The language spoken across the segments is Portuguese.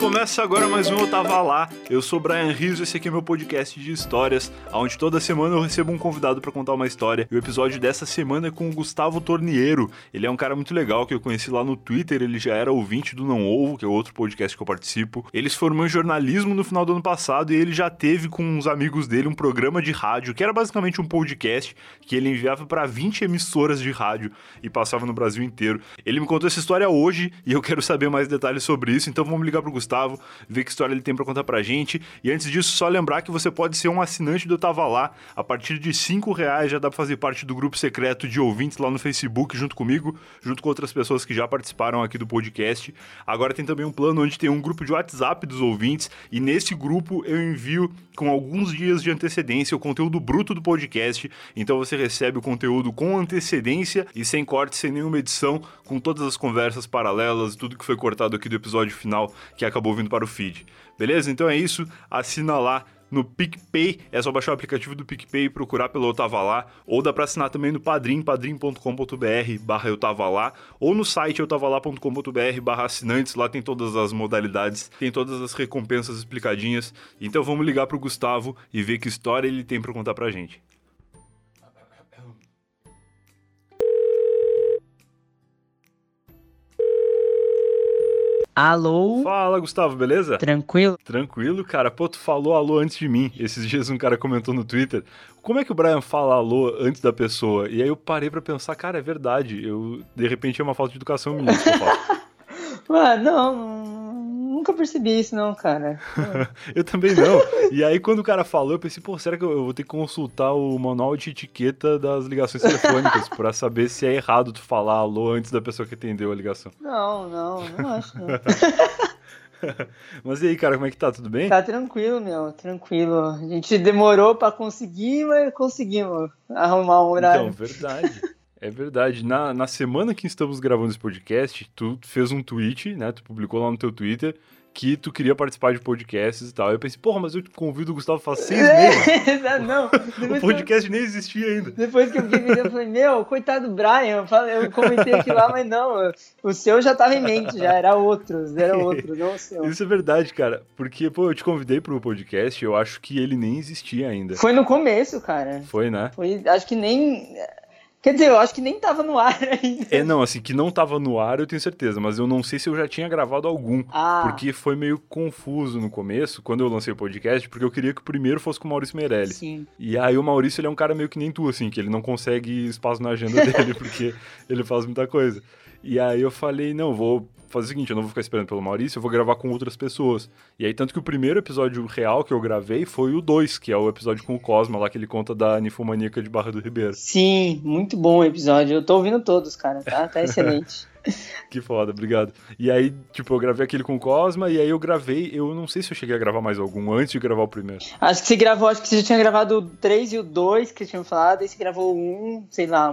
Começa agora mais um Eu Tava Lá. Eu sou Brian Rizzo, esse aqui é meu podcast de histórias, onde toda semana eu recebo um convidado para contar uma história. E o episódio dessa semana é com o Gustavo Torniero. Ele é um cara muito legal que eu conheci lá no Twitter, ele já era ouvinte do Não Ovo, que é outro podcast que eu participo. Ele se formou em jornalismo no final do ano passado e ele já teve com uns amigos dele um programa de rádio, que era basicamente um podcast que ele enviava para 20 emissoras de rádio e passava no Brasil inteiro. Ele me contou essa história hoje e eu quero saber mais detalhes sobre isso, então vamos ligar pro Gustavo Gustavo, ver que história ele tem para contar pra gente. E antes disso, só lembrar que você pode ser um assinante do Tava Lá. A partir de cinco reais já dá pra fazer parte do grupo secreto de ouvintes lá no Facebook, junto comigo, junto com outras pessoas que já participaram aqui do podcast. Agora tem também um plano onde tem um grupo de WhatsApp dos ouvintes, e nesse grupo eu envio com alguns dias de antecedência o conteúdo bruto do podcast. Então você recebe o conteúdo com antecedência e sem corte, sem nenhuma edição, com todas as conversas paralelas, tudo que foi cortado aqui do episódio final que acabou acabou vindo para o feed. Beleza? Então é isso. Assina lá no PicPay. É só baixar o aplicativo do PicPay e procurar pelo Eu Tava Lá. Ou dá pra assinar também no Padrim, padrim.com.br barra Eu Tava Lá. Ou no site eutavalá.com.br barra assinantes. Lá tem todas as modalidades, tem todas as recompensas explicadinhas. Então vamos ligar pro Gustavo e ver que história ele tem para contar pra gente. Alô? Fala, Gustavo, beleza? Tranquilo? Tranquilo, cara. Pô, tu falou alô antes de mim. Esses dias um cara comentou no Twitter. Como é que o Brian fala alô antes da pessoa? E aí eu parei para pensar, cara, é verdade. Eu, de repente, é uma falta de educação minha que eu faço. ah, não, nunca percebi isso, não, cara. eu também não. E aí, quando o cara falou, eu pensei, pô, será que eu vou ter que consultar o manual de etiqueta das ligações telefônicas para saber se é errado tu falar alô antes da pessoa que atendeu a ligação? Não, não, não acho, não. Mas e aí, cara, como é que tá? Tudo bem? Tá tranquilo, meu, tranquilo. A gente demorou para conseguir, mas conseguimos arrumar um horário. Então, verdade. É verdade. Na, na semana que estamos gravando esse podcast, tu fez um tweet, né? Tu publicou lá no teu Twitter que tu queria participar de podcasts e tal. Eu pensei, porra, mas eu te convido o Gustavo faz seis meses. não, o podcast eu... nem existia ainda. Depois que eu fiquei eu falei, meu, coitado do Brian, eu, comentei aqui lá, mas não, o seu já estava em mente, já era outro, era outro, não o seu. Isso é verdade, cara, porque, pô, eu te convidei pro podcast, eu acho que ele nem existia ainda. Foi no começo, cara. Foi, né? Foi, acho que nem Quer dizer, eu acho que nem tava no ar ainda. É, não, assim, que não tava no ar eu tenho certeza, mas eu não sei se eu já tinha gravado algum. Ah. Porque foi meio confuso no começo, quando eu lancei o podcast, porque eu queria que o primeiro fosse com o Maurício Meirelles. Sim. E aí o Maurício, ele é um cara meio que nem tu, assim, que ele não consegue espaço na agenda dele, porque ele faz muita coisa. E aí eu falei, não, vou fazer o seguinte, eu não vou ficar esperando pelo Maurício, eu vou gravar com outras pessoas. E aí, tanto que o primeiro episódio real que eu gravei foi o 2, que é o episódio com o Cosma, lá que ele conta da ninfomaníaca de Barra do Ribeiro. Sim, muito bom o episódio. Eu tô ouvindo todos, cara, tá? Tá excelente. que foda, obrigado. E aí, tipo, eu gravei aquele com o Cosma, e aí eu gravei, eu não sei se eu cheguei a gravar mais algum antes de gravar o primeiro. Acho que você gravou, acho que você já tinha gravado o 3 e o 2 que tinham falado, e você gravou um, sei lá,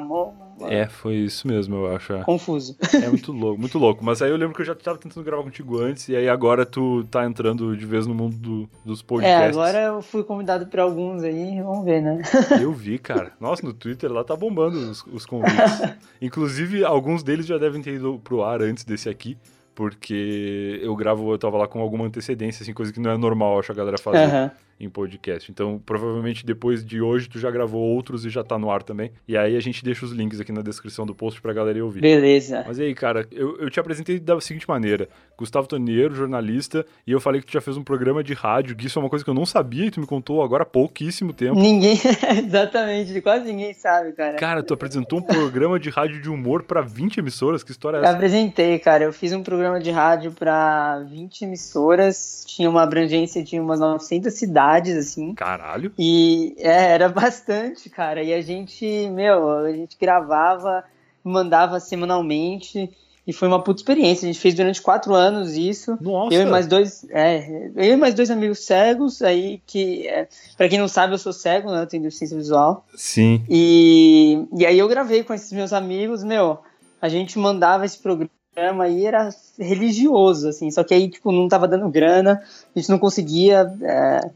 é, foi isso mesmo, eu acho. É. Confuso. É muito louco, muito louco. Mas aí eu lembro que eu já tava tentando gravar contigo antes, e aí agora tu tá entrando de vez no mundo do, dos podcasts. É, agora eu fui convidado por alguns aí, vamos ver, né? Eu vi, cara. Nossa, no Twitter lá tá bombando os, os convites. Inclusive, alguns deles já devem ter ido pro ar antes desse aqui porque eu gravo, eu tava lá com alguma antecedência, assim, coisa que não é normal, acho a galera fazer. Uhum em podcast. Então, provavelmente depois de hoje tu já gravou outros e já tá no ar também. E aí a gente deixa os links aqui na descrição do post pra galera ir ouvir. Beleza. Mas aí, cara, eu, eu te apresentei da seguinte maneira: Gustavo Toniero, jornalista, e eu falei que tu já fez um programa de rádio, que isso é uma coisa que eu não sabia e tu me contou agora há pouquíssimo tempo. Ninguém, exatamente, quase ninguém sabe, cara. Cara, tu apresentou um programa de rádio de humor para 20 emissoras? Que história é essa? Eu apresentei, cara. Eu fiz um programa de rádio para 20 emissoras, tinha uma abrangência de umas 900 cidades cidades, assim. Caralho. E é, era bastante, cara. E a gente, meu, a gente gravava, mandava semanalmente. E foi uma puta experiência. A gente fez durante quatro anos isso. Nossa. Eu e mais dois. É, eu e mais dois amigos cegos, aí que. É, pra quem não sabe, eu sou cego, né? Eu tenho deficiência visual. Sim. E, e aí eu gravei com esses meus amigos, meu. A gente mandava esse programa aí era religioso, assim, só que aí, tipo, não tava dando grana, a gente não conseguia é,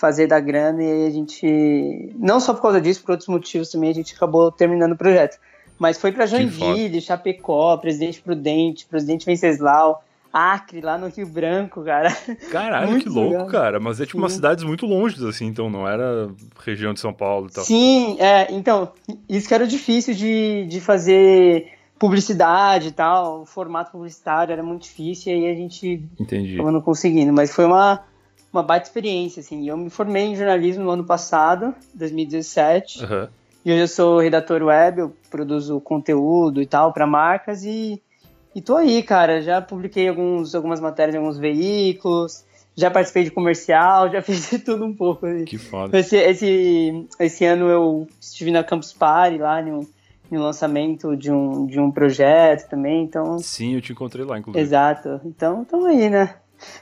fazer da grana e a gente, não só por causa disso, por outros motivos também, a gente acabou terminando o projeto. Mas foi para Joinville, Chapecó, Presidente Prudente, Presidente Venceslau, Acre, lá no Rio Branco, cara. Caralho, Muito que louco, legal. cara. Mas é tipo umas Sim. cidades muito longe, assim, então não era região de São Paulo e tal. Sim, é, então, isso que era difícil de, de fazer publicidade e tal, o formato publicitário era muito difícil, e aí a gente Entendi. acabou não conseguindo, mas foi uma, uma baita experiência, assim, eu me formei em jornalismo no ano passado, 2017, Aham. e hoje eu sou redator web, eu produzo conteúdo e tal para marcas, e, e tô aí, cara, já publiquei alguns, algumas matérias em alguns veículos, já participei de comercial, já fiz de tudo um pouco, assim. Que foda. Esse, esse, esse ano eu estive na Campus Party lá no, no lançamento de um, de um projeto também, então. Sim, eu te encontrei lá, inclusive. Exato. Então, estamos aí, né?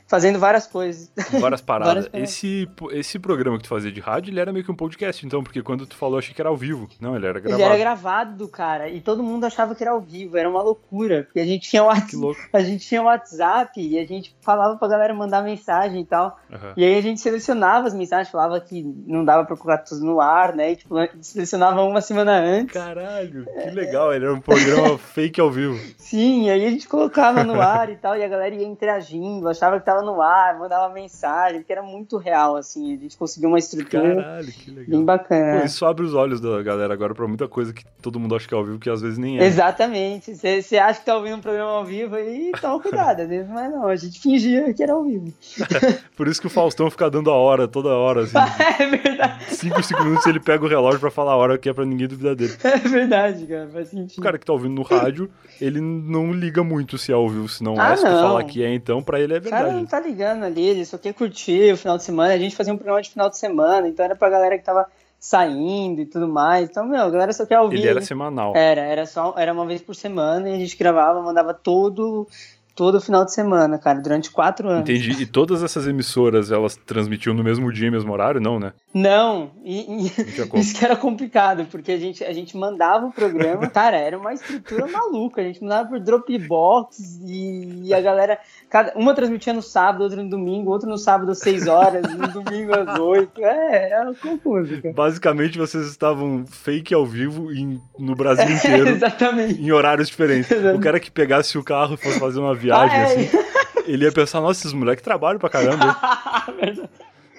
Fazendo várias coisas. Várias paradas. Várias paradas. Esse, esse programa que tu fazia de rádio, ele era meio que um podcast, então, porque quando tu falou, achei que era ao vivo. Não, ele era Ele gravado. era gravado, cara, e todo mundo achava que era ao vivo, era uma loucura, porque a gente tinha o Que WhatsApp, louco. a gente tinha o WhatsApp e a gente falava pra galera mandar mensagem e tal. Aham. E aí a gente selecionava as mensagens, falava que não dava pra colocar tudo no ar, né? E tipo, selecionava uma semana antes. Caralho, que legal. Ele era um programa fake ao vivo. Sim, aí a gente colocava no ar e tal, e a galera ia interagindo, achava que tava no ar, mandava mensagem, que era muito real, assim, a gente conseguiu uma estrutura Caralho, que legal. bem bacana. Pô, isso abre os olhos da galera agora pra muita coisa que todo mundo acha que é ao vivo, que às vezes nem é. Exatamente, você acha que tá ouvindo um programa ao vivo aí, toma cuidado, às vezes não é não, a gente fingia que era ao vivo. Por isso que o Faustão fica dando a hora, toda hora, assim. É verdade, 5, 5 minutos ele pega o relógio pra falar a hora que é pra ninguém duvidar dele. é verdade, cara, faz sentido. O cara que tá ouvindo no rádio, ele não liga muito se é ao vivo, se não Ah, é. Se não. falar que é, então, pra ele é O cara não tá ligando ali, ele só quer curtir o final de semana. A gente fazia um programa de final de semana, então era pra galera que tava saindo e tudo mais. Então, meu, a galera só quer ouvir. Ele era semanal. Era, era só, era uma vez por semana e a gente gravava, mandava todo, todo final de semana, cara, durante quatro anos. Entendi. E todas essas emissoras, elas transmitiam no mesmo dia, mesmo horário? Não, né? Não, e, e- Não isso que era complicado, porque a gente, a gente mandava o programa, cara, era uma estrutura maluca, a gente mandava por Dropbox e, a galera, cada, uma transmitia no sábado, outra no domingo, outra no sábado às 6 horas, no domingo às 8, é, era confuso, cara. Basicamente, vocês estavam fake ao vivo em- no Brasil inteiro. Exatamente. Em horários diferentes. Exato. O cara que pegasse o carro e fosse fazer uma viagem, É. assim, ele ia pensar, nossa, esses moleques trabalham pra caramba.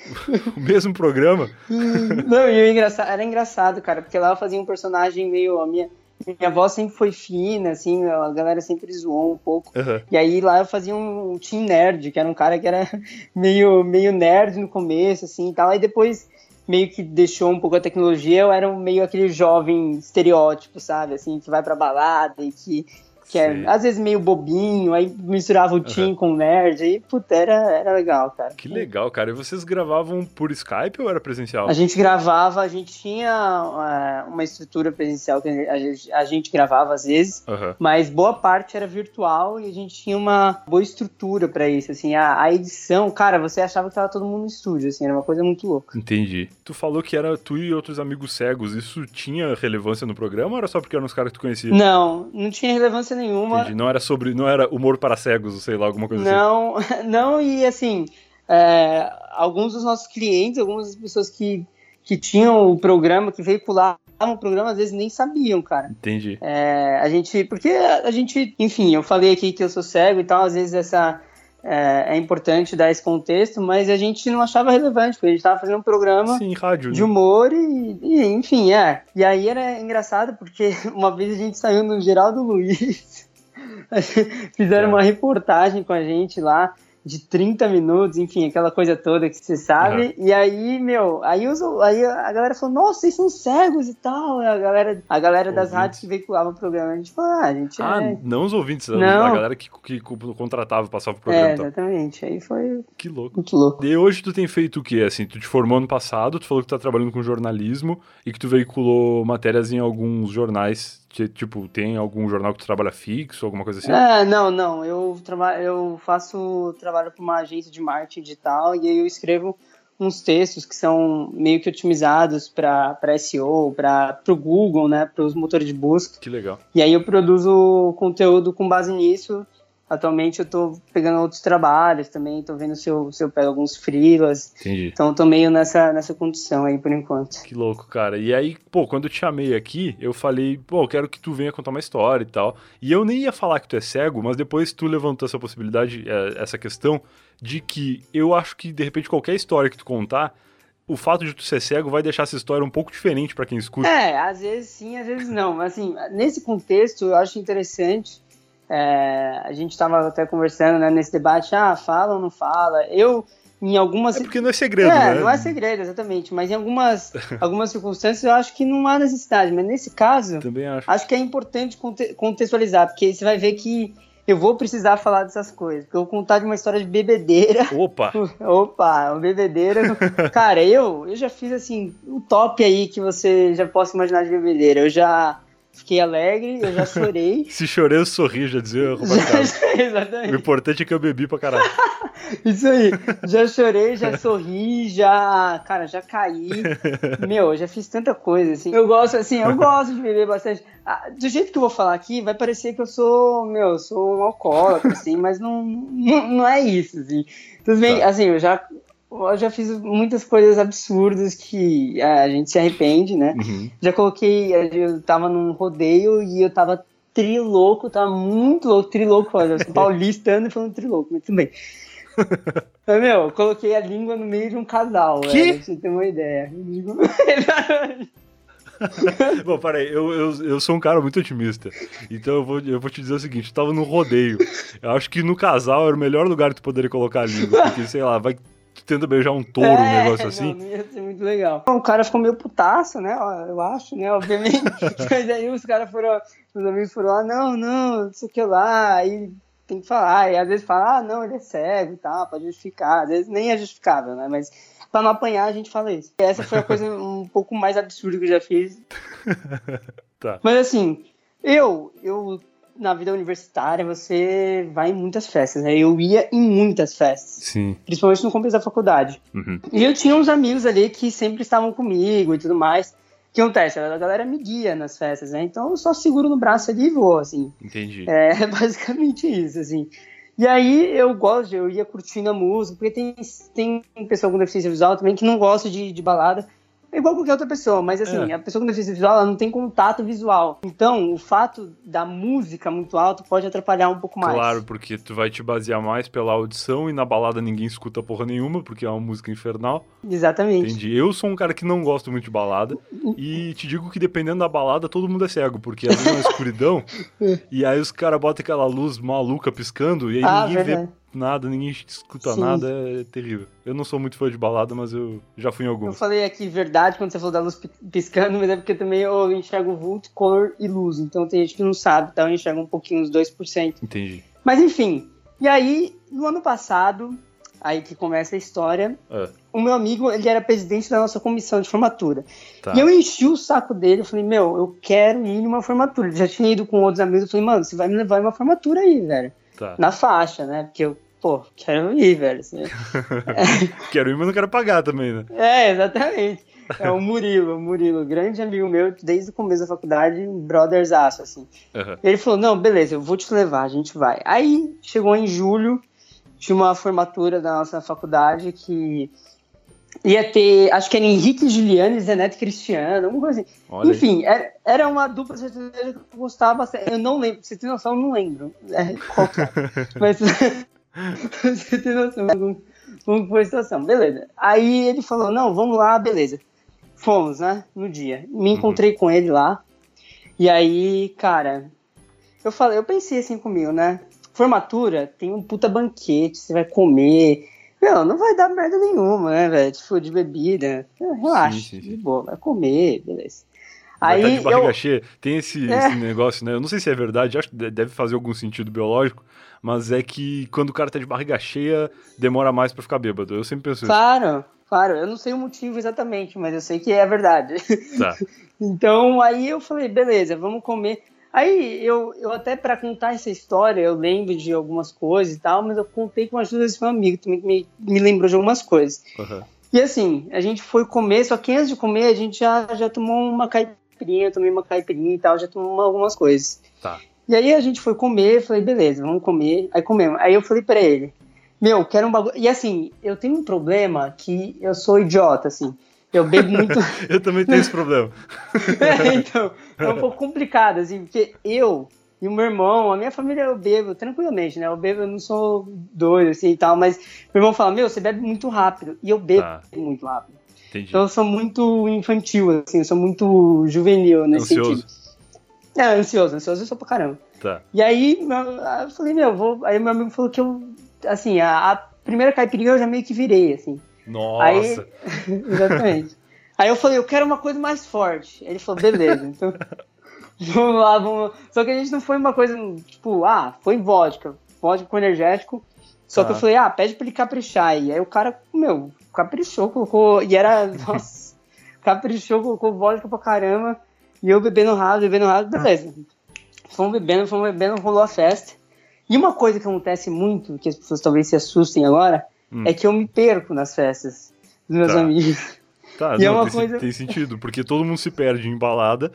O mesmo programa. Não, e engraçado, era engraçado, cara, porque lá eu fazia um personagem meio. A minha, minha voz sempre foi fina, assim, a galera sempre zoou um pouco. Aham. E aí lá eu fazia um, Team Nerd, que era um cara que era meio, meio nerd no começo, assim e tal. Aí depois meio que deixou um pouco a tecnologia, eu era um- meio aquele jovem estereótipo, sabe? Assim, que vai pra balada e que. Que é, Sei. às vezes meio bobinho, aí misturava o Team com o nerd, aí, puta, era, era legal, cara. Que legal, cara. E vocês gravavam por Skype ou era presencial? A gente gravava, a gente tinha é, uma estrutura presencial que a gente, a gente gravava às vezes, Aham. mas boa parte era virtual e a gente tinha uma boa estrutura pra isso, assim, a, a edição, cara, você achava que tava todo mundo no estúdio, assim, era uma coisa muito louca. Entendi. Tu falou que era tu e outros amigos cegos. Isso tinha relevância no programa ou era só porque eram os caras que tu conhecia? Não, não tinha relevância nenhuma. Entendi. Não era sobre. Não era humor para cegos, sei lá, alguma coisa assim. Não, não, e assim, é, alguns dos nossos clientes, algumas das pessoas que, que tinham o programa, que veiculavam o programa, às vezes nem sabiam, cara. Entendi. É, a gente, porque a gente, enfim, eu falei aqui que eu sou cego e tal, às vezes essa é, é importante dar esse contexto, mas a gente não achava relevante, porque a gente estava fazendo um programa Sim, rádio. de né? humor e, e, enfim, é. E aí era engraçado porque uma vez a gente saiu no Geraldo Luiz, fizeram É. uma reportagem com a gente lá de 30 minutos, enfim, aquela coisa toda que você sabe. E aí, meu, aí, os, aí a galera falou, nossa, vocês são cegos e tal. A galera, a galera das Ouvintes. rádios que veiculavam o programa. A gente falou, ah, a gente Ah, é. não os ouvintes, a- Não. a galera que, que contratava e passava o programa. É, e tal. exatamente. Aí foi Que louco. muito louco. E hoje tu tem feito o quê? Assim, tu te formou ano passado, tu falou que tu tá trabalhando com jornalismo e que tu veiculou matérias em alguns jornais. Tipo, tem algum jornal que tu trabalha fixo, alguma coisa assim? É, não, não. Eu, traba eu faço trabalho para uma agência de marketing digital e aí eu escrevo uns textos que são meio que otimizados para SEO, para o Google, né, para os motores de busca. Que legal. E aí eu produzo conteúdo com base nisso. Atualmente eu tô pegando outros trabalhos também, tô vendo se eu, se eu pego alguns freelas. Entendi. Então eu tô meio nessa, nessa condição aí por enquanto. Que louco, cara. E aí, pô, quando eu te chamei aqui, eu falei, pô, eu quero que tu venha contar uma história e tal. E eu nem ia falar que tu é cego, mas depois tu levantou essa possibilidade, é, essa questão, de que eu acho que, de repente, qualquer história que tu contar, o fato de tu ser cego vai deixar essa história um pouco diferente para quem escuta. É, às vezes sim, às vezes não. Mas assim, nesse contexto eu acho interessante é, a gente estava até conversando né, nesse debate, ah, fala ou não fala. Eu, em algumas. É porque não é segredo, é, né? Não é segredo, exatamente. Mas em algumas, algumas circunstâncias eu acho que não há necessidade. Mas nesse caso, Também acho. acho que é importante contextualizar, porque você vai ver que eu vou precisar falar dessas coisas. Porque eu vou contar de uma história de bebedeira. Opa! Opa, uma bebedeira. Cara, eu, eu já fiz assim, o top aí que você já possa imaginar de bebedeira. Eu já Fiquei alegre, eu já chorei. Se chorei, eu sorri, já dizia o Exatamente. O importante é que eu bebi pra caralho. Isso aí. Já chorei, já sorri, já. Cara, já caí. Meu, já fiz tanta coisa, assim. Eu gosto, assim, eu gosto de beber bastante. Ah, do jeito que eu vou falar aqui, vai parecer que eu sou, meu, sou um alcoólatra, assim, mas não, não, não é isso, assim. Tudo bem, tá. assim, eu já eu já fiz muitas coisas absurdas que é, a gente se arrepende, né? Uhum. Já coloquei, eu tava num rodeio e eu tava trilouco, tava muito louco, trilouco, sou paulistano e falando trilouco, mas tudo bem. Mas, meu, eu coloquei a língua no meio de um casal, que? Velho, pra você ter uma ideia. Bom, peraí, eu, eu, eu sou um cara muito otimista. Então eu vou, eu vou te dizer o seguinte: eu tava num rodeio. Eu acho que no casal era o melhor lugar que tu poderia colocar a língua. Porque, sei lá, vai tenta beijar um touro, é, um negócio assim. Não, ia ser muito legal. O cara ficou meio putaço, né? Eu acho, né? Obviamente. Mas aí os caras foram, os amigos foram lá, não, não, não sei o que lá. Aí tem que falar. E às vezes fala, ah, não, ele é cego e tal, pode justificar. Às vezes nem é justificável, né? Mas pra não apanhar, a gente fala isso. Essa foi a coisa um pouco mais absurda que eu já fiz. tá. Mas assim, eu, eu na vida universitária você vai em muitas festas, né? Eu ia em muitas festas. Sim. Principalmente no começo da faculdade. Uhum. E eu tinha uns amigos ali que sempre estavam comigo e tudo mais. O que acontece? A galera me guia nas festas, né? Então eu só seguro no braço ali e vou, assim. Entendi. É basicamente isso, assim. E aí eu gosto, eu ia curtindo a música, porque tem, tem pessoa com deficiência visual também que não gosta de, de balada, é igual qualquer outra pessoa, mas assim, é. a pessoa com deficiência visual ela não tem contato visual. Então, o fato da música muito alto pode atrapalhar um pouco mais. Claro, porque tu vai te basear mais pela audição e na balada ninguém escuta porra nenhuma, porque é uma música infernal. Exatamente. Entendi. Eu sou um cara que não gosto muito de balada e te digo que dependendo da balada todo mundo é cego, porque às vezes é uma escuridão e aí os caras botam aquela luz maluca piscando e aí ah, ninguém verdade. vê nada, ninguém escuta Sim. nada, é terrível. Eu não sou muito fã de balada, mas eu já fui em alguns. Eu falei aqui verdade quando você falou da luz piscando, mas é porque também eu enxergo vulto, cor e luz. Então tem gente que não sabe, então eu enxergo um pouquinho, uns 2%. Entendi. Mas enfim, e aí, no ano passado, aí que começa a história, é. o meu amigo, ele era presidente da nossa comissão de formatura. Tá. E eu enchi o saco dele, eu falei, meu, eu quero ir numa formatura. Ele já tinha ido com outros amigos, eu falei, mano, você vai me levar em uma formatura aí, velho. Tá. Na faixa, né? Porque eu, pô, quero ir, velho. Assim. quero ir, mas não quero pagar também, né? É, exatamente. É o Murilo, o Murilo, grande amigo meu, desde o começo da faculdade, brothers aço, assim. Uhum. Ele falou, não, beleza, eu vou te levar, a gente vai. Aí, chegou em julho, tinha uma formatura da nossa faculdade que ia ter, acho que era Henrique Juliano, Zenete Cristiano, alguma coisa assim. Olha Enfim, era, era, uma dupla sertaneja que eu gostava bastante. Eu não lembro, você tem noção, eu não lembro é, qual. Mas você tem noção como, como foi a situação. Beleza. Aí ele falou, não, vamos lá, beleza. Fomos, né, no dia. Me encontrei uhum. com ele lá. E aí, cara, eu falei, eu pensei assim comigo, né? Formatura tem um puta banquete, você vai comer não, não vai dar merda nenhuma, né, velho? Tipo, de bebida. Relaxa, sim, sim, sim. de boa, vai comer, beleza. Vai Aí, tá de barriga eu... cheia. Tem esse, é. esse, negócio, né? Eu não sei se é verdade, acho que deve fazer algum sentido biológico, mas é que quando o cara tá de barriga cheia, demora mais para ficar bêbado. Eu sempre penso claro, isso. Claro, claro. Eu não sei o motivo exatamente, mas eu sei que é verdade. Tá. então, aí eu falei, beleza, vamos comer. Aí eu, eu até para contar essa história, eu lembro de algumas coisas e tal, mas eu contei com a ajuda desse meu amigo, também me, me lembrou de algumas coisas. Uhum. E assim, a gente foi comer, só que antes de comer a gente já, já tomou uma caipirinha, eu tomei uma caipirinha e tal, já tomou algumas coisas. Tá. E aí a gente foi comer, falei, beleza, vamos comer. Aí comemos. Aí eu falei pra ele, meu, quero um bagulho. E assim, eu tenho um problema que eu sou idiota, assim. Eu bebo muito. eu também tenho esse problema. é, então, é um pouco complicado, assim, porque eu e o meu irmão, a minha família eu bebo tranquilamente, né? Eu bebo, eu não sou doido, assim e tal, mas meu irmão fala, meu, você bebe muito rápido. E eu bebo tá. muito rápido. Entendi. Então eu sou muito infantil, assim, eu sou muito juvenil nesse ansioso. sentido. É, ansioso, ansioso eu sou pra caramba. Tá. E aí eu falei, meu, vou. Aí meu amigo falou que eu. Assim, a, a primeira caipirinha eu já meio que virei, assim. Nossa! Aí, exatamente. Aí eu falei, eu quero uma coisa mais forte. Ele falou, beleza, então. vamos lá, vamos. Só que a gente não foi uma coisa, tipo, ah, foi vodka. Vodka com energético. Só que eu falei, ah, pede pra ele caprichar. E aí o cara, meu, caprichou, colocou. E era. Nossa, caprichou, colocou vodka pra caramba. E eu bebendo rápido, bebendo rápido, beleza. Fomos bebendo, fomos bebendo, rolou a festa. E uma coisa que acontece muito, que as pessoas talvez se assustem agora, hum. é que eu me perco nas festas dos meus tá. amigos. Tá, e não, é uma tem, coisa... tem sentido, porque todo mundo se perde em balada.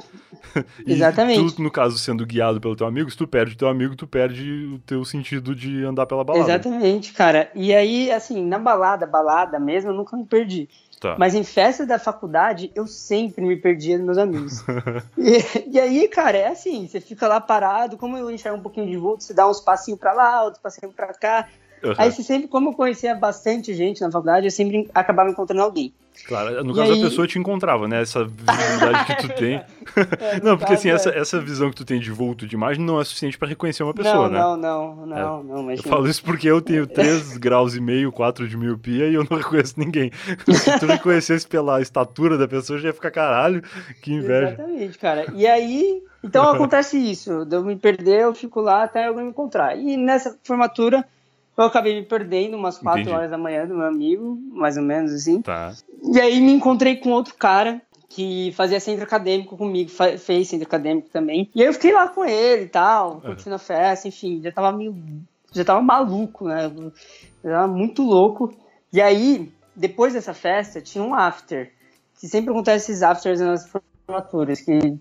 Exatamente. Tu, no caso, sendo guiado pelo teu amigo, se tu perde o teu amigo, tu perde o teu sentido de andar pela balada. Exatamente, cara. E aí, assim, na balada, balada mesmo, eu nunca me perdi. Tá. Mas em festa da faculdade, eu sempre me perdia dos meus amigos. e, e, aí, cara, é assim, você fica lá parado, como eu enxergo um pouquinho de volta, você dá uns passinhos pra lá, outros passinhos pra cá. Uhum. Aí sempre, como eu conhecia bastante gente na faculdade, eu sempre acabava encontrando alguém. Claro, no e caso aí... a pessoa te encontrava, né? Essa visibilidade que tu tem. É, não, porque assim, essa, é. essa visão que tu tem de vulto de imagem não é suficiente para reconhecer uma pessoa, não, né? Não, não, não, é. não, mas... Eu falo isso porque eu tenho 3 graus e meio, 4 de miopia e eu não reconheço ninguém. Se tu reconhecesse pela estatura da pessoa, já ia ficar caralho, que inveja. Exatamente, cara. E aí, então acontece isso, de eu me perder, eu fico lá até alguém me encontrar. E nessa formatura eu acabei me perdendo umas 4 Entendi. horas da manhã do meu amigo, mais ou menos assim. Tá. E aí me encontrei com outro cara que fazia centro acadêmico comigo, fez centro acadêmico também. E aí eu fiquei lá com ele e tal, curtindo uhum. a festa, enfim, já tava meio. Já tava maluco, né? Já tava muito louco. E aí, depois dessa festa, tinha um after. Que sempre acontece esses afters nas formaturas, que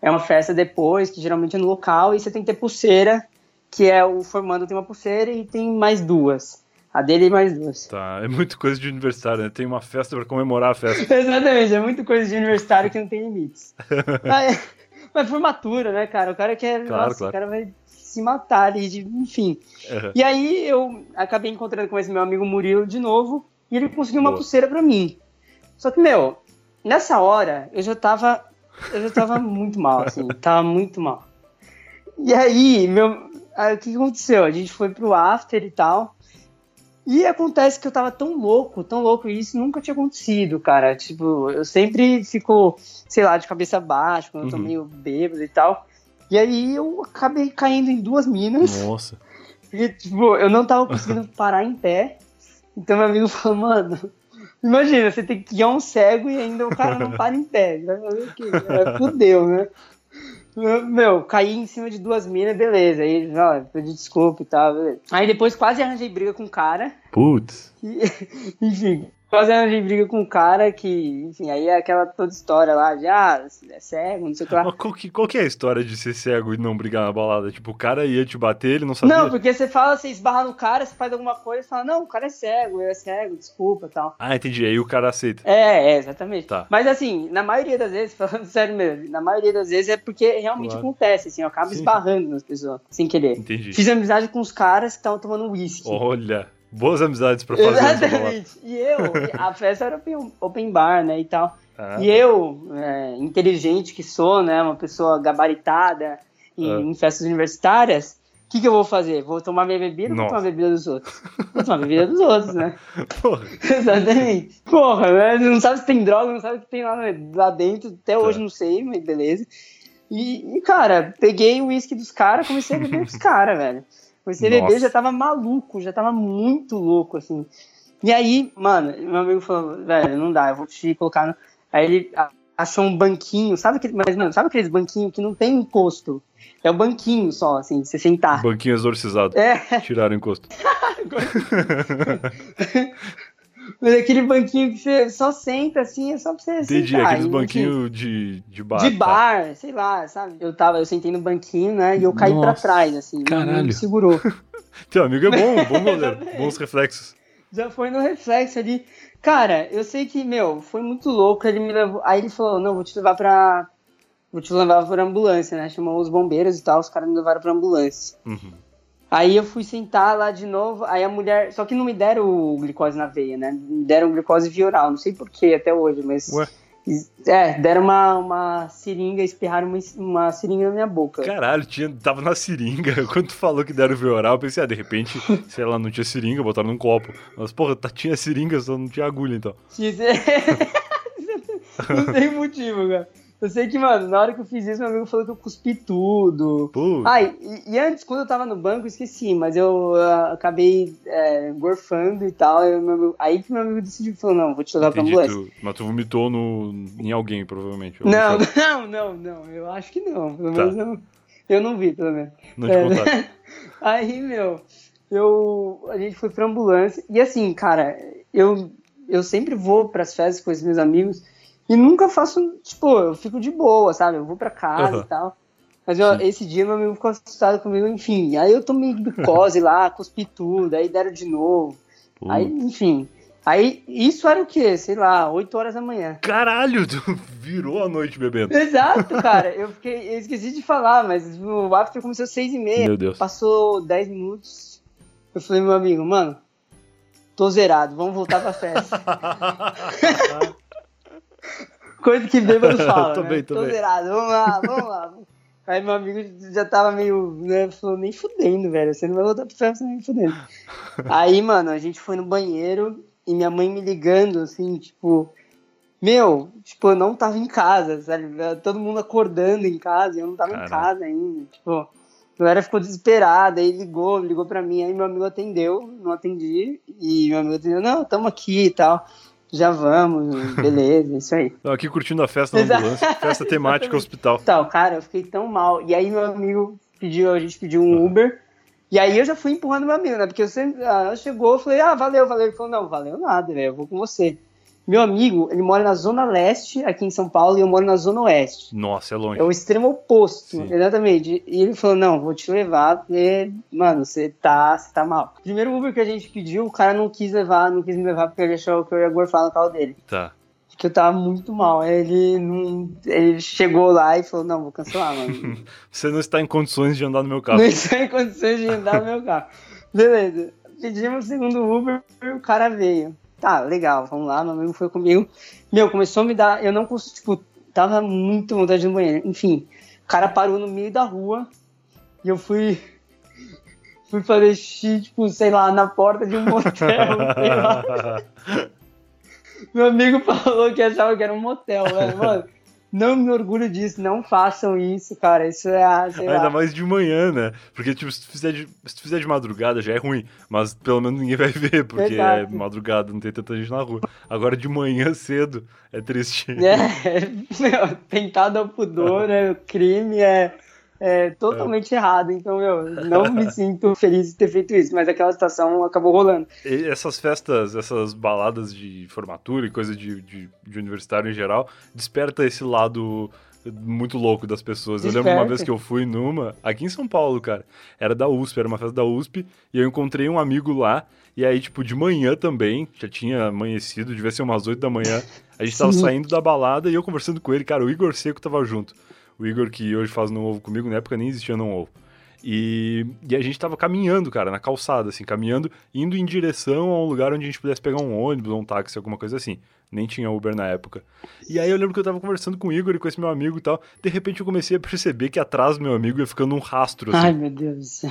é uma festa depois, que geralmente é no local, e você tem que ter pulseira que é o formando tem uma pulseira e tem mais duas. A dele e mais duas. Tá, é muito coisa de universitário, né? Tem uma festa para comemorar a festa. Exatamente, é muito coisa de universitário que não tem limites. mas, mas formatura, né, cara? O cara quer. Claro, nossa, claro. o cara vai se matar ali, de, enfim. Uhum. E aí eu acabei encontrando com esse meu amigo Murilo de novo e ele conseguiu uma Boa. pulseira para mim. Só que, meu, nessa hora eu já tava. Eu já tava muito mal, assim, tava muito mal. E aí, meu, Aí o que aconteceu? A gente foi pro after e tal. E acontece que eu tava tão louco, tão louco, e isso nunca tinha acontecido, cara. Tipo, eu sempre fico, sei lá, de cabeça baixa, quando uhum. eu tô uhum. meio bêbado e tal. E aí eu acabei caindo em duas minas. Nossa. E, tipo, eu não tava conseguindo parar em pé. Então meu amigo falou, mano, imagina, você tem que guiar um cego e ainda o cara não para em pé. Vai fazer o quê? Fudeu, né? Meu, caí em cima de duas minas, beleza. Aí, ó, pedi desculpa e tal, beleza. Aí depois quase arranjei briga com o cara. Putz. enfim, quase arranjei briga com um cara que, enfim, aí é aquela toda história lá de, ah, é cego, não sei o que lá. Mas qual que, qual que é a história de ser cego e não brigar na balada? Tipo, o cara ia te bater, ele não sabia? Não, porque você fala, você esbarra no cara, você faz alguma coisa, você fala, não, o cara é cego, eu é cego, desculpa tal. Ah, entendi, aí o cara aceita. É, é, exatamente. Tá. Mas assim, na maioria das vezes, falando sério mesmo, na maioria das vezes é porque realmente claro. acontece, assim, eu acabo Sim. esbarrando nas pessoas, sem querer. Entendi. Fiz amizade com os caras que estavam tomando uísque. Olha... Boas amizades pra fazer. Exatamente. E eu, a festa era open, bar, né, e tal. Ah, e eu, é, inteligente que sou, né, uma pessoa gabaritada em, ah. em festas universitárias, o que, que eu vou fazer? Vou tomar minha bebida ou vou tomar a bebida dos outros? Vou tomar a bebida dos outros, né? Porra. Exatamente. Porra, né? Não sabe se tem droga, não sabe o que tem lá, lá dentro. Até tá. hoje não sei, mas beleza. E, e cara, peguei o uísque dos caras, comecei a beber com os caras, velho. O CBB já tava maluco, já tava muito louco, assim. E aí, mano, meu amigo falou, velho, não dá, eu vou te colocar no... Aí ele achou um banquinho, sabe aquele, mas, mano, sabe aqueles banquinhos que não tem encosto? É o um banquinho só, assim, de você sentar. Banquinho exorcizado. É. Tiraram o encosto. Mas aquele banquinho que você só senta assim, é só pra você Entendi, sentar. aqueles banquinhos de, de bar. De tá. bar, sei lá, sabe? Eu tava, eu sentei no banquinho, né? E eu caí pra Nossa, trás, assim. caralho. Me segurou. Teu amigo é bom, bom goleiro. Bons reflexos. Já foi no reflexo ali. Cara, eu sei que, meu, foi muito louco. Ele me levou. Aí ele falou: Não, vou te levar pra. Vou te levar pra ambulância, né? Chamou os bombeiros e tal. Os caras me levaram pra ambulância. Uhum. Aí eu fui sentar lá de novo. Aí a mulher. Só que não me deram o glicose na veia, né? Me deram glicose via oral. Não sei porquê até hoje, mas. Ué, É, deram uma, uma seringa, espirraram uma, uma seringa na minha boca. caralho, tinha, tava na seringa. Quando tu falou que deram via oral, eu pensei, ah, de repente, sei lá, não tinha seringa, botaram num copo. Mas, porra, tá, tinha seringa, só não tinha agulha, então. não tem motivo, cara. Eu sei que, mano, na hora que eu fiz isso, meu amigo falou que eu cuspi tudo. Pô, Ai, e, e antes, quando eu tava no banco, eu esqueci, mas eu ah, acabei é, gorfando e tal. e amigo- aí que meu amigo decidiu, falou, não, vou te levar pra ambulância. tu, mas tu vomitou no, em alguém, provavelmente. Não, não, não, não, eu acho que não, pelo Tá. menos não. Eu não vi, pelo menos. Não te É, contaram. Aí, meu, eu, a gente foi pra ambulância. E assim, cara, eu, eu sempre vou pras festas com os meus amigos e nunca faço, tipo, eu fico de boa, sabe? Eu vou pra casa Aham. e tal. Mas eu- esse dia meu amigo ficou assustado comigo, enfim. Aí eu tomei glicose lá, cuspi tudo, aí deram de novo. Aí, enfim. Aí, isso era o quê? Sei lá, 8 horas da manhã. Caralho, virou a noite bebendo. Exato, cara. Eu, fiquei, eu esqueci de falar, mas o after começou às seis e meia. Meu Deus. Passou 10 minutos. Eu falei, meu amigo, mano, tô zerado, vamos voltar pra festa. Coisa que bêbado fala, Tô né? bem, tô tô bem. zerado, vamos lá, vamos lá. Aí meu amigo já tava meio, né, falou, nem fudendo, velho, você não vai voltar pra festa nem fudendo. Aí, mano, a gente foi no banheiro e minha mãe me ligando, assim, tipo, meu, tipo, eu não tava em casa, sabe? Todo mundo acordando em casa e eu não tava em casa ainda, tipo... A galera ficou desesperada, aí ligou, ligou pra mim, aí meu amigo atendeu, não atendi, e meu amigo atendeu, não, tamo aqui e tal, já vamos, beleza, isso aí. Tô aqui curtindo a festa na ambulância. Festa temática hospital. Tal, cara, eu fiquei tão mal, e aí meu amigo pediu, a gente pediu um Uber, e aí eu já fui empurrando meu amigo, né, porque eu sempre, ela chegou, eu falei, ah, valeu, valeu, ele falou, não, valeu nada, velho, eu vou com você. Meu amigo, ele mora na zona leste, aqui em São Paulo, e eu moro na zona oeste. Nossa, é longe. É o extremo oposto, Sim. exatamente. E ele falou: não, vou te levar, porque, mano, você tá, tá mal. Primeiro Uber que a gente pediu, o cara não quis levar, não quis me levar porque ele achou que eu ia gorfar no carro dele. Tá. Porque eu tava muito mal. Ele, não, ele chegou lá e falou: não, vou cancelar, mano. Você não está em condições de andar no meu carro. não estou em condições de andar no meu carro. Beleza. Pedimos o segundo Uber e o cara veio. Tá, legal, vamos lá, meu amigo foi comigo. Meu, começou a me dar. Eu não consegui, tipo, tava muito vontade de ir no banheiro. Enfim, o cara parou no meio da rua e eu fui. Fui fazer xixi, tipo, sei lá, na porta de um motel. Meu amigo falou que achava que era um motel, velho. Mano, não me orgulho disso, não façam isso, cara. Isso é, Ainda lá. mais de manhã, né? Porque, tipo, se tu, fizer de, se tu fizer de madrugada já é ruim, mas pelo menos ninguém vai ver, porque é Exato. madrugada, não tem tanta gente na rua. Agora de manhã cedo é triste. É, meu, tentado ao pudor, é crime, é, é totalmente errado. Então, meu, não me sinto feliz de ter feito isso, mas aquela situação acabou rolando. E essas festas, essas baladas de formatura e coisa de, de, de universitário em geral, desperta esse lado muito louco das pessoas. Eu lembro uma Desperta. vez que eu fui numa, aqui em São Paulo, cara, era da USP, era uma festa da USP, e eu encontrei um amigo lá, e aí, tipo, de manhã também, já tinha amanhecido, devia ser umas 8 da manhã, a gente tava Sim. saindo da balada e eu conversando com ele, cara, o Igor Seco tava junto. O Igor que hoje faz Não Ovo comigo, na época nem existia Não Ovo. E, e a gente tava caminhando, cara, na calçada, assim, caminhando, indo em direção a um lugar onde a gente pudesse pegar um ônibus ou um táxi, alguma coisa assim. Nem tinha Uber na época. E aí eu lembro que eu tava conversando com o Igor e com esse meu amigo e tal. De repente eu comecei a perceber que atrás do meu amigo ia ficando um rastro, assim. Ai, meu Deus do céu.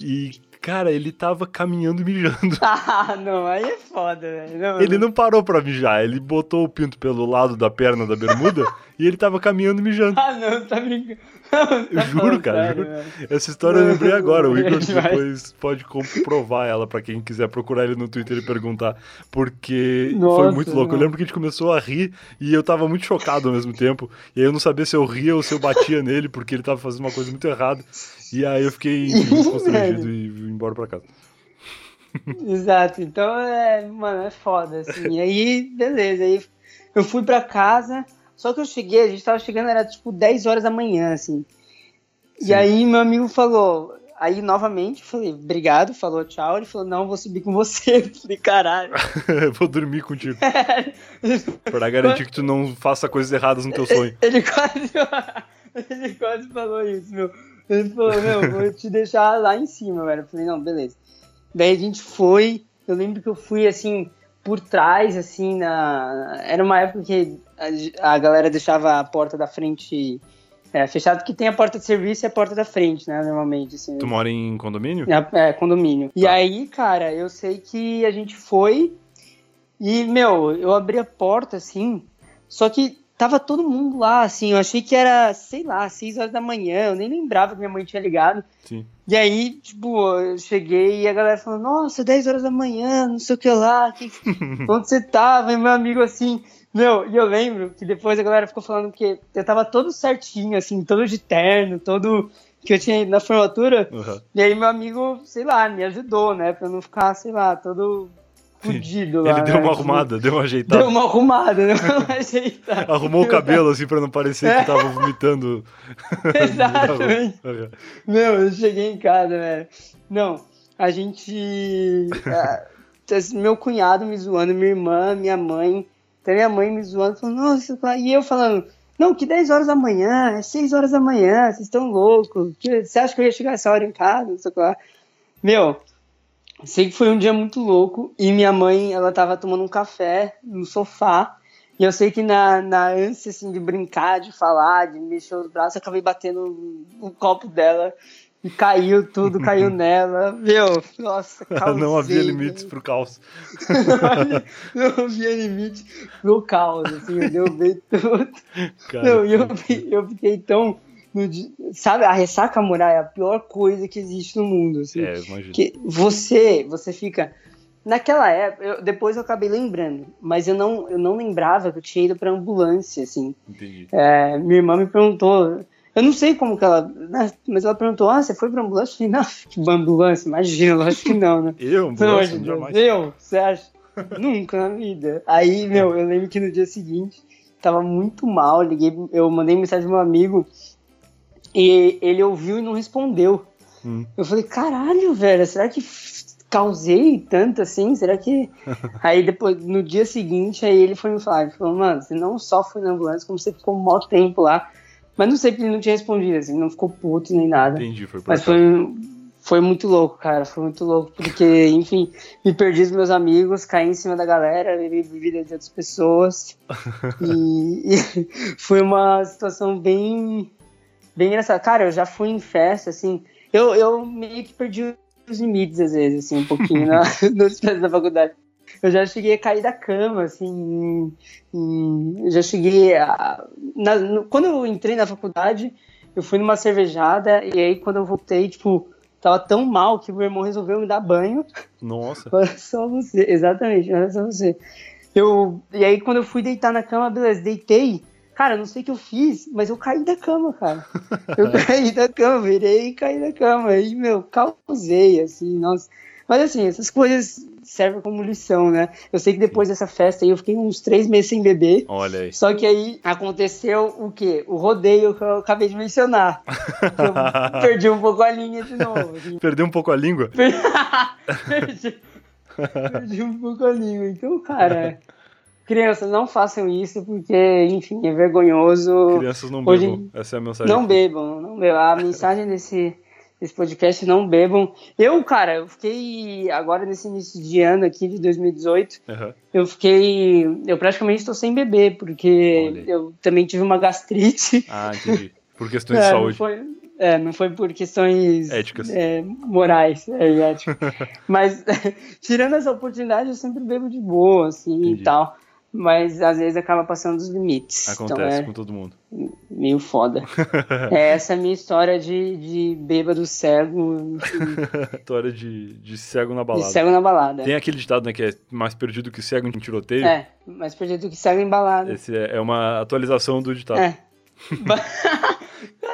E, cara, ele tava caminhando e mijando. Ah, não, aí é foda, velho. Ele não parou pra mijar, ele botou o pinto pelo lado da perna da bermuda e ele tava caminhando e mijando. Ah, não, tá brincando. Não, tá Eu juro, falando cara, sério, juro. velho. Essa história eu lembrei agora. O Igor Demais. depois pode comprovar ela pra quem quiser procurar ele no Twitter e perguntar. Porque foi Nossa, muito louco. Eu não. lembro que a gente começou a rir e eu tava muito chocado ao mesmo tempo. E aí eu não sabia se eu ria ou se eu batia nele, porque ele tava fazendo uma coisa muito errada. E aí eu fiquei constrangido e vim embora pra casa. Exato. Então, é, mano, é foda, assim. E aí, beleza. Aí eu fui pra casa, só que eu cheguei, a gente tava chegando, era tipo 10 horas da manhã, assim. Sim. E aí meu amigo falou, aí novamente, falei, obrigado, falou tchau. Ele falou, não, vou subir com você. Eu falei, caralho. vou dormir contigo. pra garantir que tu não faça coisas erradas no teu sonho. Ele quase, ele quase falou isso, meu. Ele falou, meu, vou te deixar lá em cima, velho. Eu falei, não, beleza. Daí a gente foi, eu lembro que eu fui assim, por trás, assim, na. Era uma época que a, a galera deixava a porta da frente é, fechada, que tem a porta de serviço e a porta da frente, né, normalmente. Assim. Tu mora em condomínio? É, é condomínio. Tá. E aí, cara, eu sei que a gente foi e, meu, eu abri a porta, assim, só que tava todo mundo lá, assim, eu achei que era, sei lá, 6 horas da manhã, eu nem lembrava que minha mãe tinha ligado. Sim. E aí, tipo, eu cheguei e a galera falou, nossa, 10 horas da manhã, não sei o que lá, que... onde você tava? E meu amigo, assim, meu, e eu lembro que depois a galera ficou falando que eu tava todo certinho, assim, todo de terno, todo que eu tinha ido na formatura. Uhum. E aí meu amigo, sei lá, me ajudou, né, pra não ficar, sei lá, todo fudido lá. Ele deu né? uma arrumada, deu uma ajeitada. Deu uma arrumada, deu uma ajeitada. Arrumou o cabelo, assim, pra não parecer que tava vomitando. Exatamente. Meu, eu cheguei em casa, velho. Não, a gente. meu cunhado me zoando, minha irmã, minha mãe. Até minha mãe me zoando, falando, nossa, e eu falando. Não, que 10 horas da manhã, é 6 horas da manhã, vocês estão loucos. Você acha que eu ia chegar essa hora em casa? Não sei lá. Meu, Sei que foi um dia muito louco e minha mãe, ela tava tomando um café no sofá e eu sei que na, na ânsia, assim, de brincar, de falar, de mexer os braços, eu acabei batendo no copo dela e caiu tudo, caiu nela. Meu, nossa, causei, Não havia limites pro caos. não, havia, não havia limite pro caos, assim, eu derrubei tudo. Cara, não, eu, eu fiquei tão no, sabe, a ressaca moral é a pior coisa que existe no mundo. Assim, é, imagino. Que você, você fica. Naquela época, eu, depois eu acabei lembrando, mas eu não, eu não lembrava que eu tinha ido pra ambulância, assim. Entendi. É, minha irmã me perguntou, eu não sei como que ela. Né, mas ela perguntou: ah, você foi pra ambulância? Eu falei, não, que ambulância, imagina, lógico que não, né? eu, ambulância, não, jamais. Eu, você acha? Nunca na vida. Aí, meu, eu lembro que no dia seguinte, tava muito mal, liguei, eu mandei mensagem pro meu amigo e ele ouviu e não respondeu. Hum. Eu falei, caralho, velho, será que causei tanto assim? Será que. aí depois, no dia seguinte, aí ele foi me falar, ele falou, mano, você não só foi na ambulância, como você ficou um maior tempo lá. Mas não sei porque ele não tinha respondido, assim, não ficou puto nem nada. Entendi, foi Mas foi, foi muito louco, cara, foi muito louco, porque, enfim, me perdi dos meus amigos, caí em cima da galera, vivi vida de outras pessoas. e, e foi uma situação bem bem engraçado. Cara, eu já fui em festa, assim, eu, eu meio que perdi os limites, às vezes, assim, um pouquinho na, nos festas da faculdade. Eu já cheguei a cair da cama, assim, eu já cheguei a... Na, no, quando eu entrei na faculdade, eu fui numa cervejada, e aí quando eu voltei, tipo, tava tão mal que meu irmão resolveu me dar banho. Nossa. Só você, exatamente, olha só você. Eu, e aí quando eu fui deitar na cama, beleza, deitei, Cara, não sei o que eu fiz, mas eu caí da cama, cara. Eu caí da cama, virei e caí da cama. E, meu, causei, assim, nossa. Mas, assim, essas coisas servem como lição, né? Eu sei que depois dessa festa aí eu fiquei uns três meses sem beber. Olha aí. Só que aí aconteceu o quê? O rodeio que eu acabei de mencionar. eu perdi um pouco a linha de novo. Assim. Perdeu um pouco a língua? perdi, perdi um pouco a língua. Então, cara. Crianças, não façam isso porque, enfim, é vergonhoso. Crianças não Hoje, bebam. Essa é a mensagem. Não aqui. bebam, não bebam. A mensagem desse, desse podcast, não bebam. Eu, cara, eu fiquei agora nesse início de ano aqui, de 2018, uhum. eu fiquei. Eu praticamente estou sem beber, porque eu também tive uma gastrite. Ah, entendi. Por questões é, de saúde. Não foi, é, não foi por questões éticas, é, morais, é, éticas. Mas tirando essa oportunidade, eu sempre bebo de boa, assim entendi. e tal mas às vezes acaba passando dos limites. Acontece então, é com todo mundo. Meio foda. é essa a minha história de, de bêbado cego. história de, de cego na balada. De cego na balada. Tem aquele ditado, né, que é mais perdido que cego em tiroteio. É, mais perdido que cego em balada. Esse é, é uma atualização do ditado. É.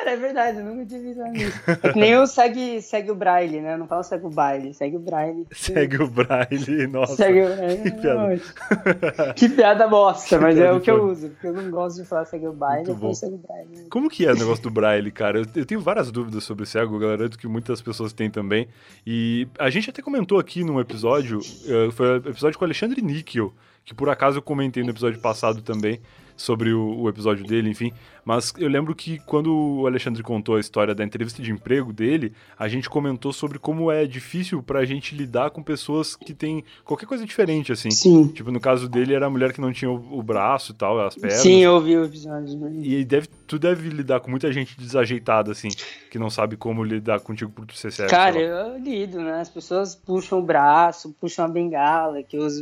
Cara, é verdade, eu nunca tinha visto isso. É que nem eu segue, segue o Braille, né? Eu não falo segue o baile, segue o Braille. Segue o Braille, nossa. Segue o Braille. Que piada, que piada bosta, que mas piada é o que eu uso, porque eu não gosto de falar segue o baile, eu segue o Braille. Como que é o negócio do Braille, cara? Eu, eu tenho várias dúvidas sobre o cego, garanto que muitas pessoas têm também. E a gente até comentou aqui num episódio, eh, foi o episódio com o Alexandre Níquel, que por acaso eu comentei no episódio passado também, sobre o, o, episódio dele, enfim. Mas eu lembro que quando o Alexandre contou a história da entrevista de emprego dele, a gente comentou sobre como é difícil pra gente lidar com pessoas que têm qualquer coisa diferente, assim. Sim. Tipo, no caso dele era a mulher que não tinha o, o braço e tal, as pernas. Sim, eu ouvi o episódio. E deve, tu deve lidar com muita gente desajeitada, assim, que não sabe como lidar contigo por tu ser cego. Cara, eu lido, né? As pessoas puxam o braço, puxam a bengala, que os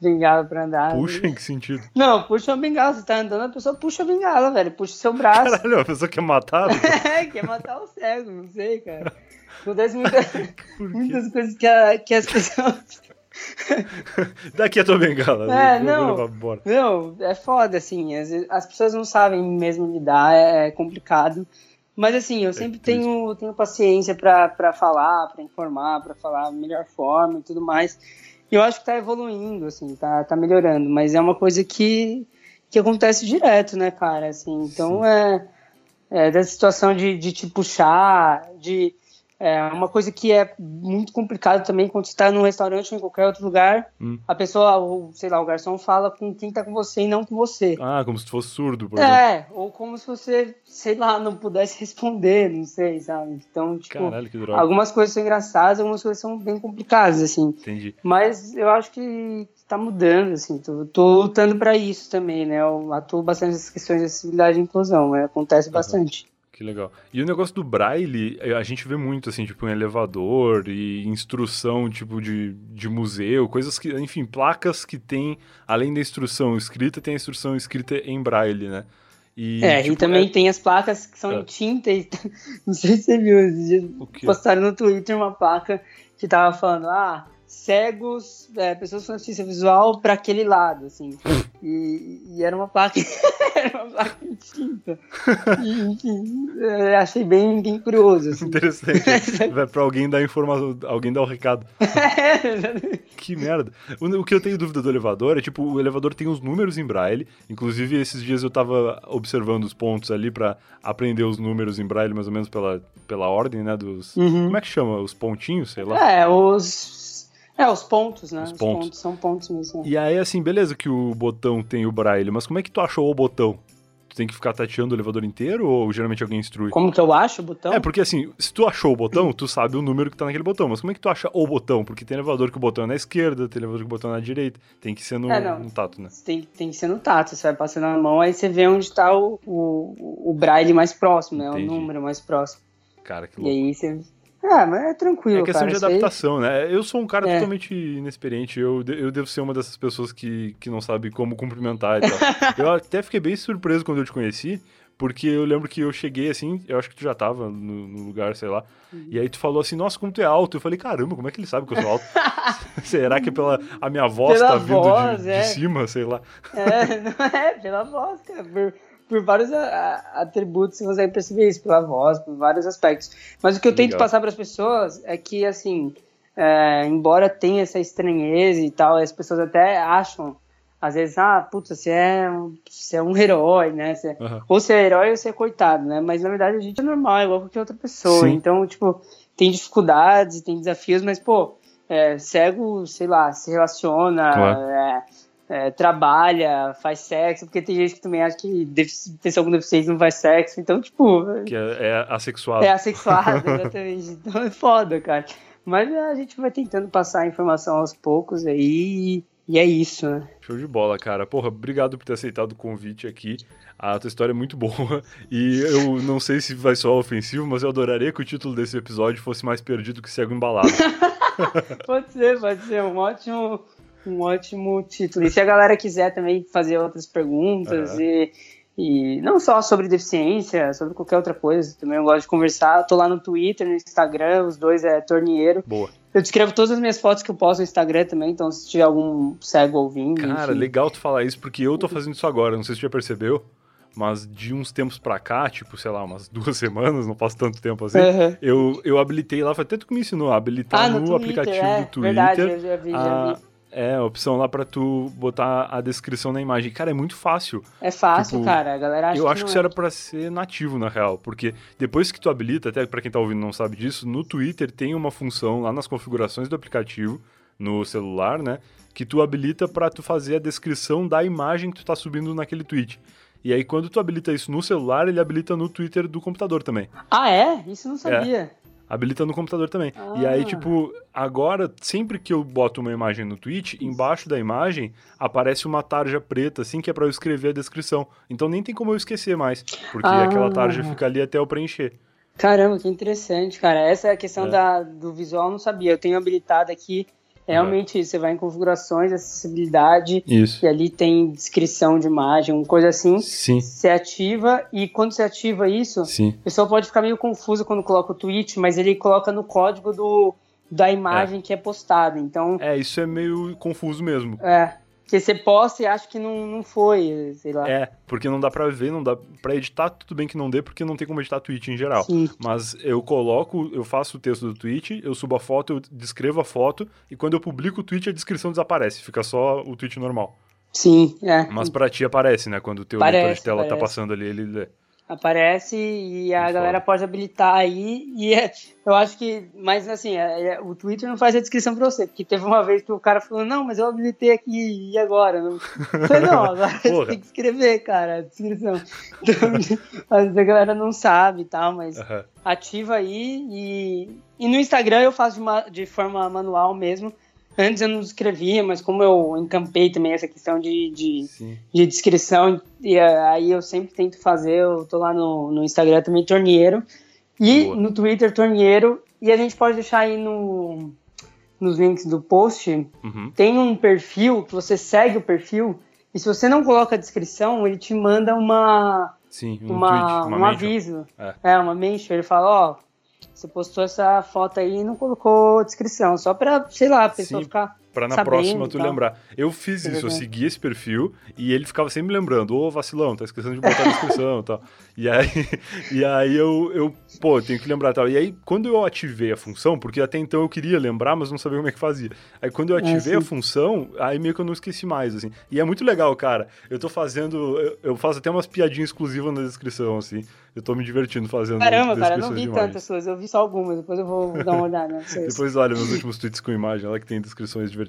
bengala pra andar. Puxa, em que sentido? Não, puxa a bengala. Você tá andando, a pessoa puxa a bengala, velho. Puxa o seu braço. Caralho, a pessoa quer matar? é, quer matar o cego, não sei, cara. Acontece muita, muitas coisas que, a, que as pessoas. Daqui a tua bengala. É, não, não, é foda, assim. As, as pessoas não sabem mesmo lidar, é, é complicado. Mas assim, eu é sempre tenho, tenho paciência para falar, para informar, para falar a melhor forma e tudo mais. Eu acho que tá evoluindo, assim, tá, tá melhorando, mas é uma coisa que, que acontece direto, né, cara? Assim, então Sim. é, é dessa situação de, de te puxar, de é uma coisa que é muito complicado também quando você está num restaurante ou em qualquer outro lugar, hum. a pessoa, ou, sei lá, o garçom fala com quem está com você e não com você. Ah, como se fosse surdo, por É, exemplo. ou como se você, sei lá, não pudesse responder, não sei, sabe? Então, tipo, Caralho, algumas coisas são engraçadas, algumas coisas são bem complicadas, assim. Entendi. Mas eu acho que está mudando, assim, tô, tô lutando para isso também, né? Eu atuo bastante nessas questões de acessibilidade e inclusão, né? acontece uhum. bastante. Que legal. E o negócio do braille, a gente vê muito, assim, tipo, em elevador e instrução, tipo, de, de museu, coisas que, enfim, placas que tem, além da instrução escrita, tem a instrução escrita em braille, né? E, é, tipo, e também é... tem as placas que são é. em tinta, e, não sei se você viu, postaram no Twitter uma placa que tava falando, ah, cegos, é, pessoas com deficiência visual para aquele lado, assim. E, e, era uma placa, era uma placa distinta. E, enfim, achei bem, bem curioso. Assim. Interessante. Vai para alguém dar informação, alguém dar o um recado. que merda. O, o, que eu tenho dúvida do elevador é tipo, o elevador tem os números em braille. Inclusive, esses dias eu tava observando os pontos ali para aprender os números em braille, mais ou menos pela, pela ordem, né? Dos. Uhum. Como é que chama? Os pontinhos, sei lá. É, os é, os pontos, né? Os, os pontos. pontos. são pontos mesmo. E aí, assim, beleza que o botão tem o braille, mas como é que tu achou o botão? Tu tem que ficar tateando o elevador inteiro ou geralmente alguém instrui? Como que eu acho o botão? É, porque assim, se tu achou o botão, tu sabe o número que tá naquele botão, mas como é que tu acha o botão? Porque tem elevador que o botão é na esquerda, tem elevador que o botão é na direita, tem que ser no, é, no tato, né? Tem, tem que ser no tato, você vai passando na mão, aí você vê onde tá o, o, o braille mais próximo, né? Entendi. O número mais próximo. Cara, que louco. E aí você ah, mas é tranquilo. É questão cara, de adaptação, né? Eu sou um cara é. totalmente inexperiente. Eu, eu devo ser uma dessas pessoas que, que não sabe como cumprimentar e tal. eu até fiquei bem surpreso quando eu te conheci, porque eu lembro que eu cheguei assim, eu acho que tu já tava no, no lugar, sei lá. Uhum. E aí tu falou assim, nossa, como tu é alto. Eu falei, caramba, como é que ele sabe que eu sou alto? Será que é pela a minha voz pela tá vindo voz, de, é. de, cima, sei lá? É, não é, pela voz, cara. Por, por vários atributos você consegue perceber isso, pela voz, por vários aspectos. Mas o que eu Legal. tento passar para as pessoas é que, assim, é, embora tenha essa estranheza e tal, as pessoas até acham, às vezes, ah, puta, você é um, você é um herói, né? Você, uhum. Ou você é herói ou você é coitado, né? Mas na verdade a gente é normal, igual qualquer outra pessoa. Sim. Então, tipo, tem dificuldades, tem desafios, mas, pô, é, cego, sei lá, se relaciona, claro. é, é, trabalha, faz sexo, porque tem gente que também acha que pessoa com deficiência não faz sexo, então, tipo. Que é, é assexuado. É assexuado, exatamente. então é foda, cara. Mas a gente vai tentando passar a informação aos poucos aí. E é isso, né? Show de bola, cara. Porra, obrigado por ter aceitado o convite aqui. A tua história é muito boa. E eu não sei se vai soar ofensivo, mas eu adoraria que o título desse episódio fosse mais perdido que cego embalado. pode ser, pode ser. Um ótimo, um ótimo título. E se a galera quiser também fazer outras perguntas uhum. e, e não só sobre deficiência, sobre qualquer outra coisa, também eu gosto de conversar. Eu tô lá no Twitter, no Instagram, os dois é Tornieiro. Boa. Eu descrevo todas as minhas fotos que eu posto no Instagram também, então se tiver algum cego ouvindo. Cara, enfim. legal tu falar isso, porque eu tô fazendo isso agora, não sei se você já percebeu. mas de uns tempos pra cá, tipo, sei lá, umas duas semanas, não faz tanto tempo assim, Uhum. eu, eu habilitei lá, foi até tu que me ensinou a habilitar Ah, no, no Twitter, aplicativo é, do Twitter. verdade, eu já vi, já a- vi. É, a opção lá pra tu botar a descrição na imagem. Cara, é muito fácil. É fácil, Tipo, cara. A galera acha eu acho que isso é. era pra ser nativo, na real. Porque depois que tu habilita, até pra quem tá ouvindo não sabe disso, no Twitter tem uma função lá nas configurações do aplicativo, no celular, né? Que tu habilita pra tu fazer a descrição da imagem que tu tá subindo naquele tweet. E aí, quando tu habilita isso no celular, ele habilita no Twitter do computador também. Ah, é? Isso eu não sabia. Habilita no computador também. E aí, Ah. tipo, agora, sempre que eu boto uma imagem no tweet, embaixo da imagem aparece uma tarja preta, assim, que é pra eu escrever a descrição. Então nem tem como eu esquecer mais, porque Ah. aquela tarja fica ali até eu preencher. Caramba, que interessante, cara. Essa é a questão É. da, do visual, eu não sabia. Eu tenho habilitado aqui, realmente, você vai em configurações, acessibilidade, Isso. e ali tem descrição de imagem, uma coisa assim. Sim, Você ativa, e quando você ativa isso, sim. o pessoal pode ficar meio confuso quando coloca o tweet, mas ele coloca no código do, da imagem que é postada. Então, É, isso é meio confuso mesmo. é. Porque você posta e acha que não, não foi, sei lá. É, porque não dá pra ver, não dá pra editar, tudo bem que não dê, porque não tem como editar tweet em geral. Sim. Mas eu coloco, eu faço o texto do tweet, eu subo a foto, eu descrevo a foto, e quando eu publico o tweet, a descrição desaparece, fica só o tweet normal. Sim, é. Mas pra ti aparece, né? Quando o teu Parece, leitor de tela tá parece. passando ali, ele lê. Aparece e a Muito galera pode habilitar aí. E é- eu acho que, mas assim, é- é- o Twitter não faz a descrição pra você, porque teve uma vez que o cara falou: Não, mas eu habilitei aqui e agora? Não. Falei, não, agora Porra. tem que escrever, cara, a descrição. Então, a galera não sabe e tal, mas Aham. ativa aí. E, e no Instagram eu faço de, ma- de forma manual mesmo. Antes eu não escrevia, mas como eu encampei também essa questão de- de Sim. de descrição, e eh, aí eu sempre tento fazer, eu tô lá no, no Instagram também, Tornieiro, e Boa. no Twitter, Tornieiro, e a gente pode deixar aí no, nos links do post, Uhum. tem um perfil, que você segue o perfil, e se você não coloca a descrição, ele te manda uma, Sim, um uma, tweet, uma um mention. aviso, É. é. uma mention, ele fala, ó, você postou essa foto aí e não colocou descrição, só pra, sei lá, a pessoa Sim. ficar... Pra na sabendo próxima tu tal. lembrar. Eu fiz isso, eu Exatamente. segui esse perfil e ele ficava sempre me lembrando, ô vacilão, tá esquecendo de botar a descrição e tal. E aí, e aí eu, eu, pô, tenho que lembrar tal. E aí, quando eu ativei a função, porque até então eu queria lembrar, mas não sabia como é que fazia. Aí quando eu ativei sim. a função, aí meio que eu não esqueci mais, assim. E é muito legal, cara. Eu tô fazendo, eu, eu faço até umas piadinhas exclusivas na descrição, assim. Eu tô me divertindo fazendo Caramba, cara, eu não vi de imagens. tantas suas, eu vi só algumas, depois eu vou dar uma olhada. Depois olha meus últimos tweets com imagem, lá que tem descrições divertidas.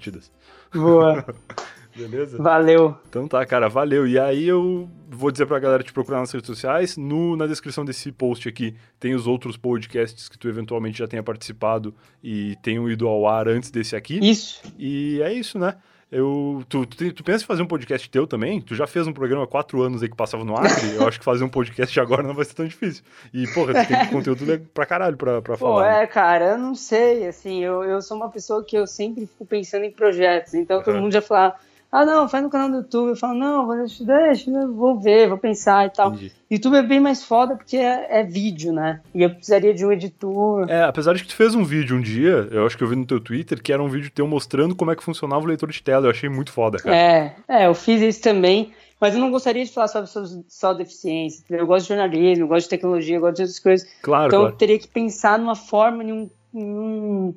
Boa, Beleza? valeu. Então tá, cara, valeu. E aí eu vou dizer pra galera te procurar nas redes sociais. No, na descrição desse post aqui tem os outros podcasts que tu eventualmente já tenha participado e tenham ido ao ar antes desse aqui. Isso. E é isso, né? Eu, tu, tu, tu pensa em fazer um podcast teu também? Tu já fez um programa há quatro anos aí que passava no Acre? Eu acho que fazer um podcast agora não vai ser tão difícil. E, porra, tu tem conteúdo pra caralho pra, pra Pô, falar. né? é, cara, eu não sei, assim, eu, eu sou uma pessoa que eu sempre fico pensando em projetos, então todo Aham. mundo já fala, ah, não, faz no canal do YouTube, eu falo, não, vou- deixa, deixa, eu vou ver, vou pensar e tal. Entendi. YouTube é bem mais foda porque é, é vídeo, né, e eu precisaria de um editor. É, apesar de que tu fez um vídeo um dia, eu acho que eu vi no teu Twitter, que era um vídeo teu mostrando como é que funcionava o leitor de tela. Eu achei muito foda, cara. É, é, eu fiz isso também, mas eu não gostaria de falar só, só, deficiência, eu gosto de jornalismo, eu gosto de tecnologia, eu gosto de outras coisas, Claro, Então claro. eu teria que pensar numa forma, em um, em um,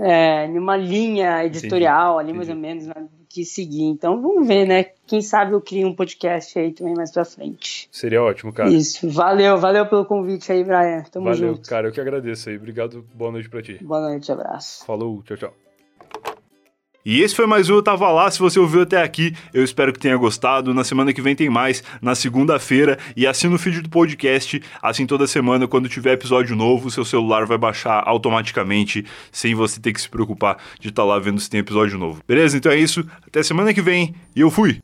é, numa linha editorial ali, mais ou menos, né, que seguir. Então vamos ver, né? Quem sabe eu crio um podcast aí também mais pra frente. Seria ótimo, cara. Isso. Valeu, valeu pelo convite aí, Brian. Tamo Valeu, junto. cara. Eu que agradeço aí. Obrigado. Boa noite pra ti. Boa noite, abraço. Falou, tchau, tchau. E esse foi mais um Eu Tava Lá. Se você ouviu até aqui, eu espero que tenha gostado. Na semana que vem tem mais, na segunda-feira. E assina o feed do podcast. Assim, toda semana, quando tiver episódio novo, seu celular vai baixar automaticamente, sem você ter que se preocupar de estar lá vendo se tem episódio novo. Beleza? Então é isso. Até semana que vem. E eu fui!